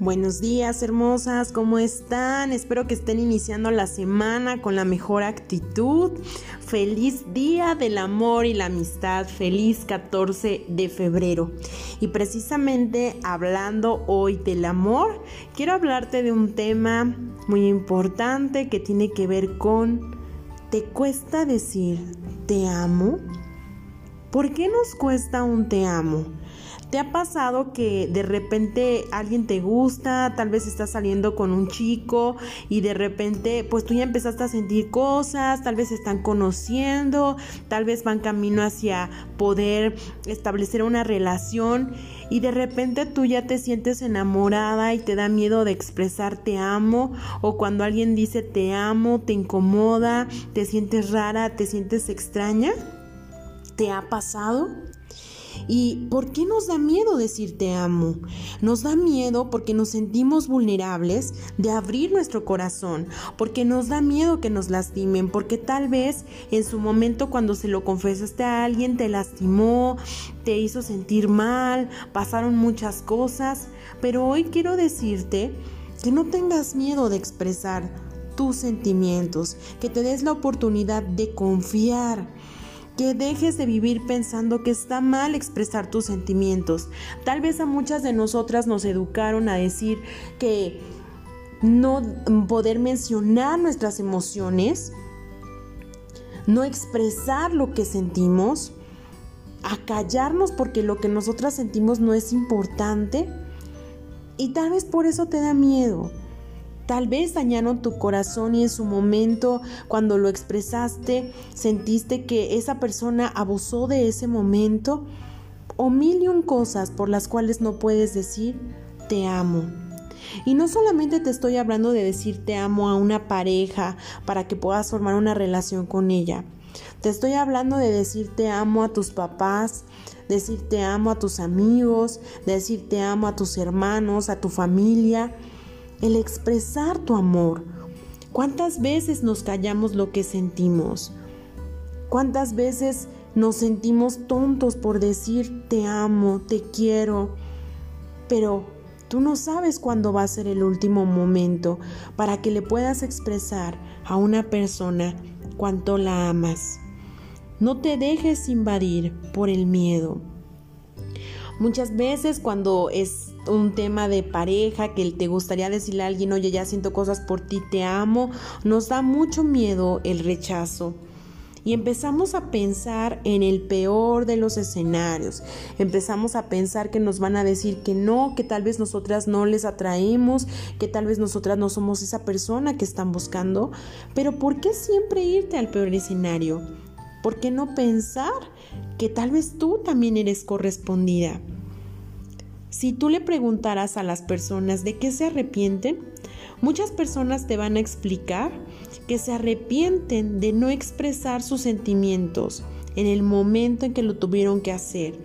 Buenos días, hermosas, ¿cómo están? Espero que estén iniciando la semana con la mejor actitud. Feliz día del amor y la amistad, feliz 14 de febrero. Y precisamente hablando hoy del amor, quiero hablarte de un tema muy importante que tiene que ver con ¿te cuesta decir te amo? ¿Por qué nos cuesta un te amo? ¿Te ha pasado que de repente alguien te gusta, tal vez estás saliendo con un chico y de repente pues tú ya empezaste a sentir cosas, tal vez están conociendo, tal vez van camino hacia poder establecer una relación y de repente tú ya te sientes enamorada y te da miedo de expresar te amo o cuando alguien dice te amo, te incomoda, te sientes rara, te sientes extraña? ¿Te ha pasado? ¿Y por qué nos da miedo decir te amo? Nos da miedo porque nos sentimos vulnerables de abrir nuestro corazón, porque nos da miedo que nos lastimen, porque tal vez en su momento cuando se lo confesaste a alguien te lastimó, te hizo sentir mal, pasaron muchas cosas, pero hoy quiero decirte que no tengas miedo de expresar tus sentimientos, que te des la oportunidad de confiar que dejes de vivir pensando que está mal expresar tus sentimientos. Tal vez a muchas de nosotras nos educaron a decir que no poder mencionar nuestras emociones, no expresar lo que sentimos, a callarnos porque lo que nosotras sentimos no es importante. Y tal vez por eso te da miedo. Tal vez dañaron tu corazón y en su momento, cuando lo expresaste, sentiste que esa persona abusó de ese momento. O mil y un cosas por las cuales no puedes decir te amo. Y no solamente te estoy hablando de decir te amo a una pareja para que puedas formar una relación con ella. Te estoy hablando de decir te amo a tus papás, decir te amo a tus amigos, decir te amo a tus hermanos, a tu familia el expresar tu amor. ¿Cuántas veces nos callamos lo que sentimos? ¿Cuántas veces nos sentimos tontos por decir te amo, te quiero? Pero tú no sabes cuándo va a ser el último momento para que le puedas expresar a una persona cuánto la amas. No te dejes invadir por el miedo. Muchas veces cuando es un tema de pareja que te gustaría decirle a alguien, oye, ya siento cosas por ti, te amo, nos da mucho miedo el rechazo. Y empezamos a pensar en el peor de los escenarios. Empezamos a pensar que nos van a decir que no, que tal vez nosotras no les atraemos, que tal vez nosotras no somos esa persona que están buscando. Pero ¿por qué siempre irte al peor escenario? ¿Por qué no pensar que tal vez tú también eres correspondida? Si tú le preguntaras a las personas de qué se arrepienten, muchas personas te van a explicar que se arrepienten de no expresar sus sentimientos en el momento en que lo tuvieron que hacer,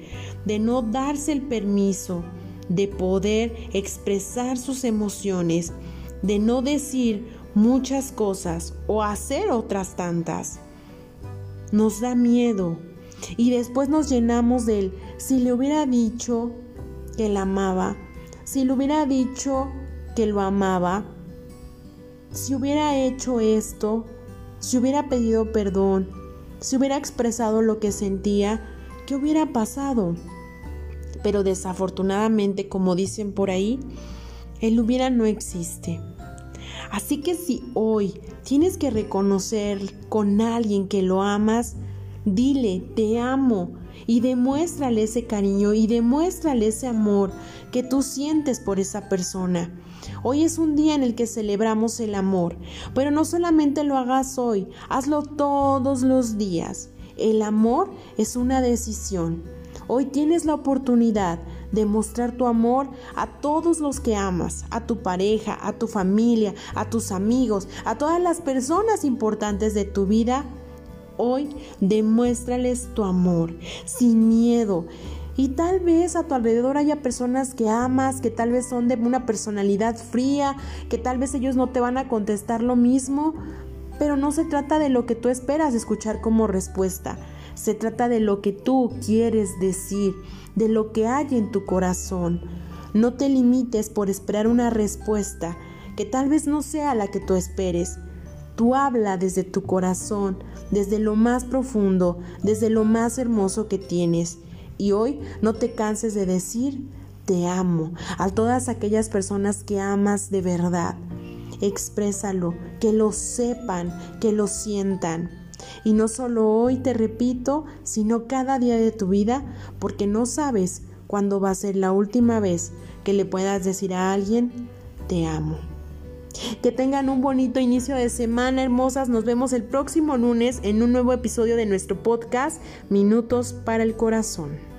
de no darse el permiso de poder expresar sus emociones, de no decir muchas cosas o hacer otras tantas nos da miedo y después nos llenamos del si le hubiera dicho que la amaba, si le hubiera dicho que lo amaba, si hubiera hecho esto, si hubiera pedido perdón, si hubiera expresado lo que sentía, ¿qué hubiera pasado? Pero desafortunadamente, como dicen por ahí, el hubiera no existe. Así que si hoy tienes que reconocer con alguien que lo amas, dile, te amo y demuéstrale ese cariño y demuéstrale ese amor que tú sientes por esa persona. Hoy es un día en el que celebramos el amor, pero no solamente lo hagas hoy, hazlo todos los días. El amor es una decisión. Hoy tienes la oportunidad de mostrar tu amor a todos los que amas, a tu pareja, a tu familia, a tus amigos, a todas las personas importantes de tu vida. Hoy demuéstrales tu amor sin miedo. Y tal vez a tu alrededor haya personas que amas, que tal vez son de una personalidad fría, que tal vez ellos no te van a contestar lo mismo, pero no se trata de lo que tú esperas escuchar como respuesta. Se trata de lo que tú quieres decir, de lo que hay en tu corazón. No te limites por esperar una respuesta que tal vez no sea la que tú esperes. Tú habla desde tu corazón, desde lo más profundo, desde lo más hermoso que tienes. Y hoy no te canses de decir, te amo a todas aquellas personas que amas de verdad. Exprésalo, que lo sepan, que lo sientan. Y no solo hoy te repito, sino cada día de tu vida, porque no sabes cuándo va a ser la última vez que le puedas decir a alguien, te amo. Que tengan un bonito inicio de semana, hermosas. Nos vemos el próximo lunes en un nuevo episodio de nuestro podcast, Minutos para el Corazón.